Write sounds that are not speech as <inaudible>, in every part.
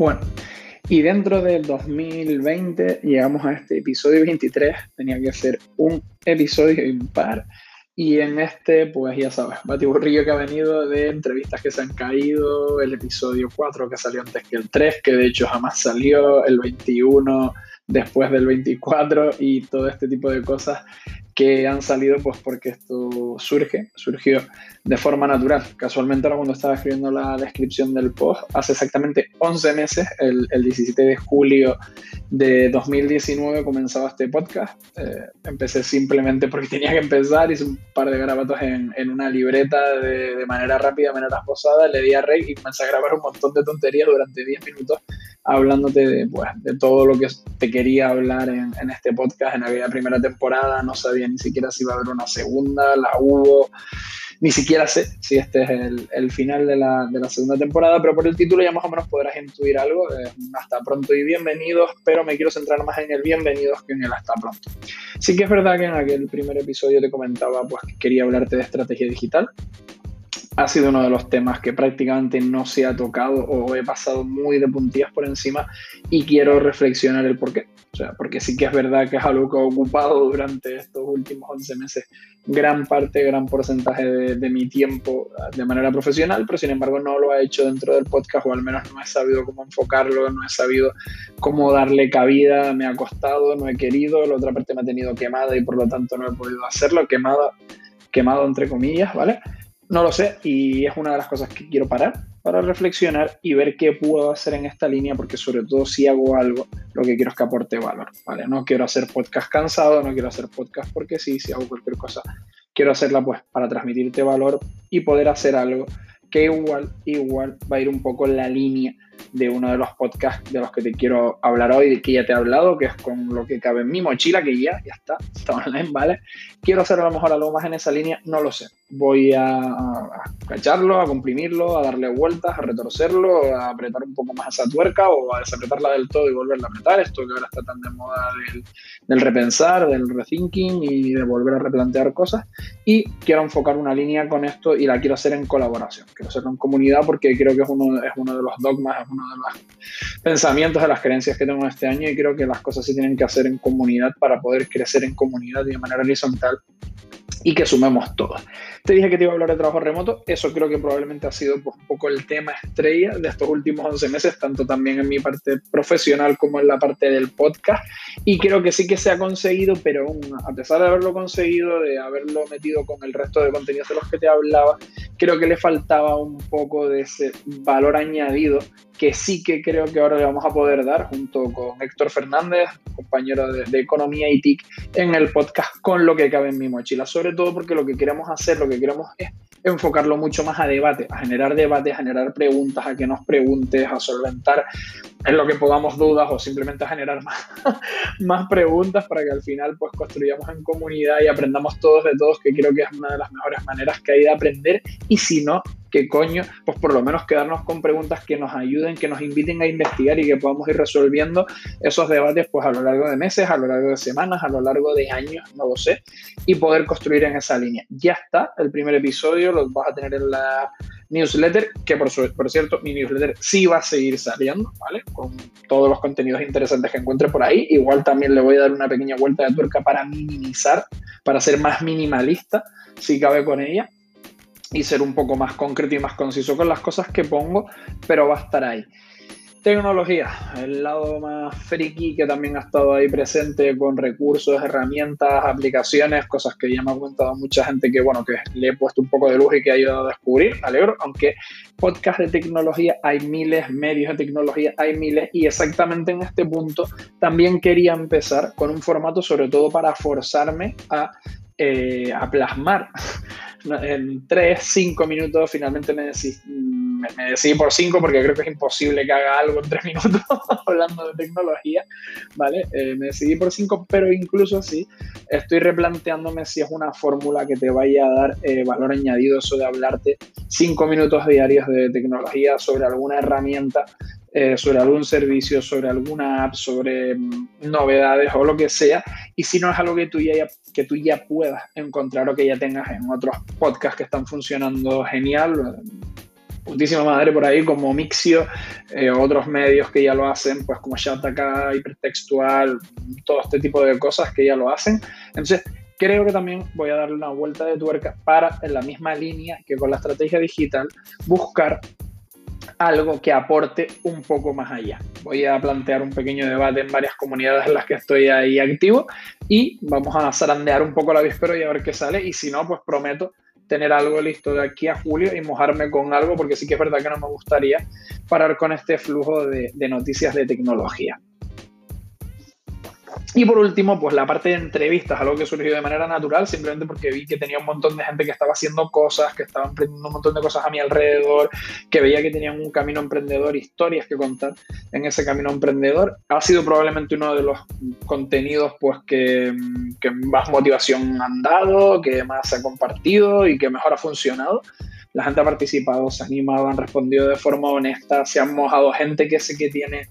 Bueno, y dentro del 2020 llegamos a este episodio 23. Tenía que ser un episodio impar. Y en este, pues ya sabes, batiburrillo que ha venido de entrevistas que se han caído, el episodio 4 que salió antes que el 3, que de hecho jamás salió, el 21 después del 24 y todo este tipo de cosas que han salido pues porque esto surge, surgió de forma natural. Casualmente ahora cuando estaba escribiendo la descripción del post, hace exactamente 11 meses, el, el 17 de julio de 2019 comenzaba este podcast. Eh, empecé simplemente porque tenía que empezar, hice un par de grabatos en, en una libreta de, de, manera rápida, de manera posada, le di a rey y comencé a grabar un montón de tonterías durante 10 minutos hablándote de, pues, de todo lo que te quería hablar en, en, este podcast en aquella primera temporada. No sabía ni siquiera si iba a haber una segunda, la hubo. Ni siquiera sé si este es el, el final de la, de la, segunda temporada, pero por el título ya más o menos podrás intuir algo. Eh, hasta pronto y bienvenidos, pero me quiero centrar más en el bienvenidos que en el hasta pronto. Sí que es verdad que en aquel primer episodio te comentaba pues, que quería hablarte de estrategia digital ha sido uno de los temas que prácticamente no se ha tocado o he pasado muy de puntillas por encima y quiero reflexionar el por qué. O sea, porque sí que es verdad que es algo que ha ocupado durante estos últimos 11 meses gran parte, gran porcentaje de, de, mi tiempo de manera profesional, pero sin embargo no lo ha hecho dentro del podcast o al menos no he sabido cómo enfocarlo, no he sabido cómo darle cabida, me ha costado, no he querido, la otra parte me ha tenido quemada y por lo tanto no he podido hacerlo, quemada, quemado entre comillas, ¿vale? No lo sé y es una de las cosas que quiero parar para reflexionar y ver qué puedo hacer en esta línea porque sobre todo si hago algo lo que quiero es que aporte valor, ¿vale? No quiero hacer podcast cansado, no quiero hacer podcast porque sí, si hago cualquier cosa quiero hacerla pues para transmitirte valor y poder hacer algo que igual, igual va a ir un poco en la línea de uno de los podcasts de los que te quiero hablar hoy, que ya te he hablado, que es con lo que cabe en mi mochila, que ya, ya está, <laughs> está online, ¿vale? Quiero hacer a lo mejor algo más en esa línea, no lo sé. Voy a, a cacharlo, a comprimirlo, a darle vueltas, a retorcerlo, a apretar un poco más esa tuerca o a desapretarla del todo y volverla a apretar. Esto que ahora está tan de moda del, del repensar, del rethinking y de volver a replantear cosas. Y quiero enfocar una línea con esto y la quiero hacer en colaboración. Quiero hacerlo en comunidad porque creo que es uno, es uno de los dogmas, uno de los pensamientos, de las creencias que tengo este año y creo que las cosas se tienen que hacer en comunidad para poder crecer en comunidad y de manera horizontal y que sumemos todos. Te dije que te iba a hablar de trabajo remoto, eso creo que probablemente ha sido pues, un poco el tema estrella de estos últimos 11 meses, tanto también en mi parte profesional como en la parte del podcast, y creo que sí que se ha conseguido, pero a pesar de haberlo conseguido, de haberlo metido con el resto de contenidos de los que te hablaba, creo que le faltaba un poco de ese valor añadido que sí que creo que ahora le vamos a poder dar junto con Héctor Fernández, compañero de, de Economía y TIC, en el podcast con lo que cabe en mi mochila, sobre todo porque lo que queremos hacer, lo que queremos es enfocarlo mucho más a debate, a generar debate, a generar preguntas, a que nos preguntes, a solventar en lo que podamos dudas o simplemente a generar <laughs> más, más preguntas para que al final pues construyamos en comunidad y aprendamos todos de todos, que creo que es una de las mejores maneras que hay de aprender. Y si no, que coño, pues por lo menos quedarnos con preguntas que nos ayuden, que nos inviten a investigar y que podamos ir resolviendo esos debates pues a lo largo de meses, a lo largo de semanas, a lo largo de años, no lo sé, y poder construir en esa línea. Ya está, el primer episodio lo vas a tener en la newsletter, que por, su, por cierto, mi newsletter sí va a seguir saliendo, ¿vale? Con todos los contenidos interesantes que encuentre por ahí. Igual también le voy a dar una pequeña vuelta de tuerca para minimizar, para ser más minimalista, si cabe con ella y ser un poco más concreto y más conciso con las cosas que pongo, pero va a estar ahí. Tecnología, el lado más friki que también ha estado ahí presente con recursos, herramientas, aplicaciones, cosas que ya me ha comentado mucha gente que, bueno, que le he puesto un poco de luz y que ha ayudado a descubrir, alegro, aunque podcast de tecnología hay miles, medios de tecnología hay miles y exactamente en este punto también quería empezar con un formato sobre todo para forzarme a, eh, a plasmar en 3, 5 minutos finalmente me decidí, me, me por 5 porque creo que es imposible que haga algo en 3 <laughs> minutos hablando de tecnología, ¿vale? Eh, me decidí por 5, pero incluso así estoy replanteándome si es una fórmula que te vaya a dar eh, valor añadido eso de hablarte 5 minutos diarios de tecnología sobre alguna herramienta eh, sobre algún servicio, sobre alguna app, sobre mm, novedades o lo que sea. Y si no es algo que tú, ya, que tú ya puedas encontrar o que ya tengas en otros podcasts que están funcionando genial, putísima madre por ahí, como Mixio, eh, otros medios que ya lo hacen, pues como Shataka, Hipertextual, todo este tipo de cosas que ya lo hacen. Entonces, creo que también voy a darle una vuelta de tuerca para, en la misma línea que con la estrategia digital, buscar algo que aporte un poco más allá. Voy a plantear un pequeño debate en varias comunidades en las que estoy ahí activo y vamos a zarandear un poco la víspera y a ver qué sale. Y si no, pues prometo tener algo listo de aquí a julio y mojarme con algo, porque sí que es verdad que no me gustaría parar con este flujo de, de noticias de tecnología. Y por último, pues la parte de entrevistas, algo que surgió de manera natural, simplemente porque vi que tenía un montón de gente que estaba haciendo cosas, que estaban emprendiendo un montón de cosas a mi alrededor, que veía que tenían un camino emprendedor, historias que contar en ese camino emprendedor. Ha sido probablemente uno de los contenidos pues que, que más motivación han dado, que más se ha compartido y que mejor ha funcionado la gente ha participado, se ha animado, han respondido de forma honesta, se han mojado gente que sé que tiene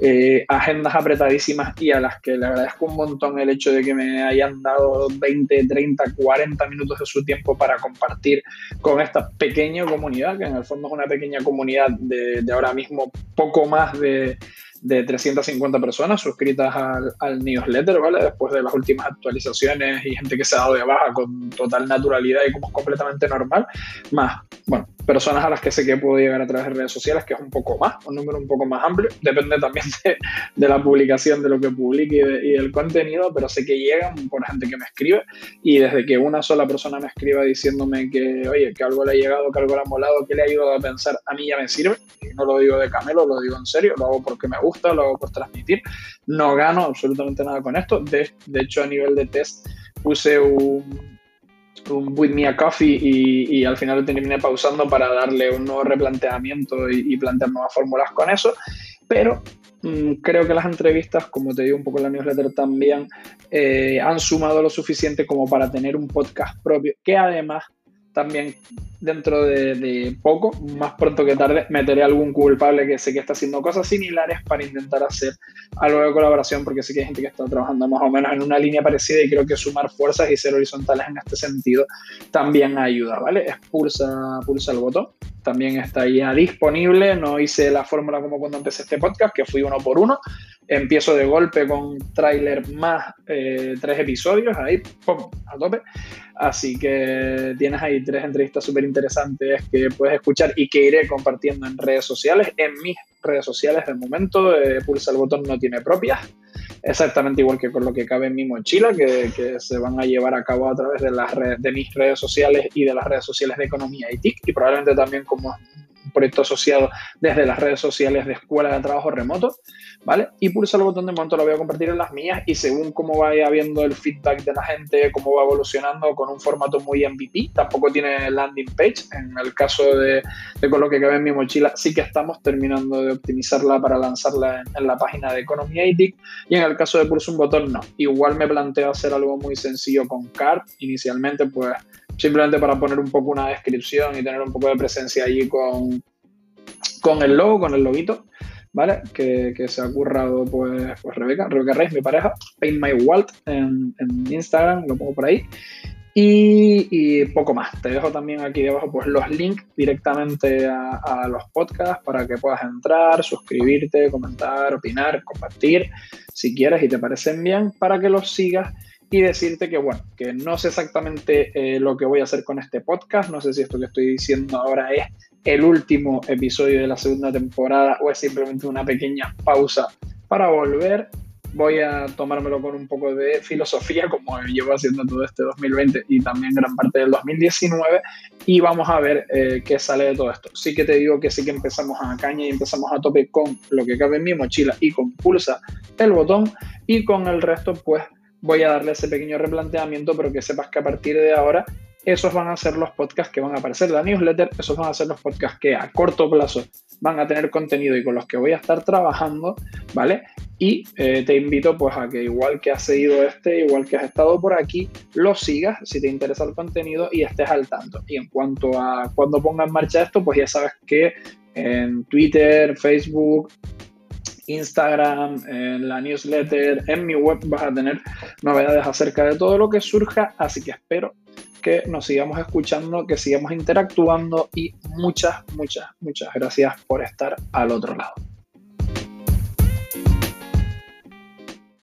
eh, agendas apretadísimas y a las que le agradezco un montón el hecho de que me hayan dado 20, 30, 40 minutos de su tiempo para compartir con esta pequeña comunidad, que en el fondo es una pequeña comunidad de, de ahora mismo poco más de de 350 personas suscritas al, newsletter, ¿vale? Después de las últimas actualizaciones y gente que se ha dado de baja con total naturalidad y como completamente normal, más, bueno, personas a las que sé que puedo llegar a través de redes sociales, que es un poco más, un número un poco más amplio, depende también <laughs> de, la publicación, de lo que publique y, del contenido, pero sé que llegan por gente que me escribe y desde que una sola persona me escriba diciéndome que, oye, que algo le ha llegado, que algo le ha molado, que le ha ayudado a pensar, a mí ya me sirve, y no lo digo de camelo, lo digo en serio, lo hago porque me gusta, lo hago por transmitir, no gano absolutamente nada con esto, de, de hecho a nivel de test puse un un With Me a Coffee y, al final terminé pausando para darle un nuevo replanteamiento y, plantear nuevas fórmulas con eso. Pero mm, creo que las entrevistas, como te digo un poco en la newsletter también, eh, han sumado lo suficiente como para tener un podcast propio que además también dentro de, poco, más pronto que tarde, meteré algún culpable que sé que está haciendo cosas similares para intentar hacer algo de colaboración, porque sé que hay gente que está trabajando más o menos en una línea parecida y creo que sumar fuerzas y ser horizontales en este sentido también ayuda, ¿vale? Es pulsa, pulsa el botón, también está ya disponible, no hice la fórmula como cuando empecé este podcast, que fui uno por uno, empiezo de golpe con tráiler más eh, tres episodios, ahí, ¡pum!, a tope. Así que tienes ahí tres entrevistas súper interesantes que puedes escuchar y que iré compartiendo en redes sociales, en mis redes sociales de momento. Eh, Pulsa el botón no tiene propias, exactamente igual que con lo que cabe en mi mochila, que, que se van a llevar a cabo a través de, las redes, de mis redes sociales y de las redes sociales de economía y TIC, y probablemente también como proyecto asociado desde las redes sociales de Escuela de Trabajo Remoto, ¿vale? Y pulsa el botón de momento lo voy a compartir en las mías y según cómo vaya viendo el feedback de la gente, cómo va evolucionando con un formato muy MVP, tampoco tiene landing page, en el caso de, con lo que cabe en mi mochila, sí que estamos terminando de optimizarla para lanzarla en, la página de Economy y en el caso de Pulsa un botón no. Igual me planteo hacer algo muy sencillo con Card, inicialmente pues simplemente para poner un poco una descripción y tener un poco de presencia allí con, con el logo, con el loguito, ¿vale? Que, se ha currado pues, pues Rebeca, Rebeca Reyes, mi pareja, Paint My en, Instagram, lo pongo por ahí. Y, poco más. Te dejo también aquí debajo pues, los links directamente a, los podcasts para que puedas entrar, suscribirte, comentar, opinar, compartir, si quieres y te parecen bien, para que los sigas y decirte que, bueno, que no sé exactamente eh, lo que voy a hacer con este podcast, no sé si esto que estoy diciendo ahora es el último episodio de la segunda temporada o es simplemente una pequeña pausa para volver. Voy a tomármelo con un poco de filosofía, como llevo haciendo todo este 2020 y también gran parte del 2019, y vamos a ver eh, qué sale de todo esto. Sí que te digo que sí que empezamos a caña y empezamos a tope con lo que cabe en mi mochila y con pulsa el botón, y con el resto, pues voy a darle ese pequeño replanteamiento, pero que sepas que a partir de ahora esos van a ser los podcasts que van a aparecer en la newsletter, esos van a ser los podcasts que a corto plazo van a tener contenido y con los que voy a estar trabajando, ¿vale? Y eh, te invito pues a que igual que has seguido este, igual que has estado por aquí, lo sigas si te interesa el contenido y estés al tanto. Y en cuanto a cuando ponga en marcha esto, pues ya sabes que en Twitter, Facebook, Instagram, en la newsletter, en mi web vas a tener novedades acerca de todo lo que surja, así que espero que nos sigamos escuchando, que sigamos interactuando y muchas, muchas, muchas gracias por estar al otro lado.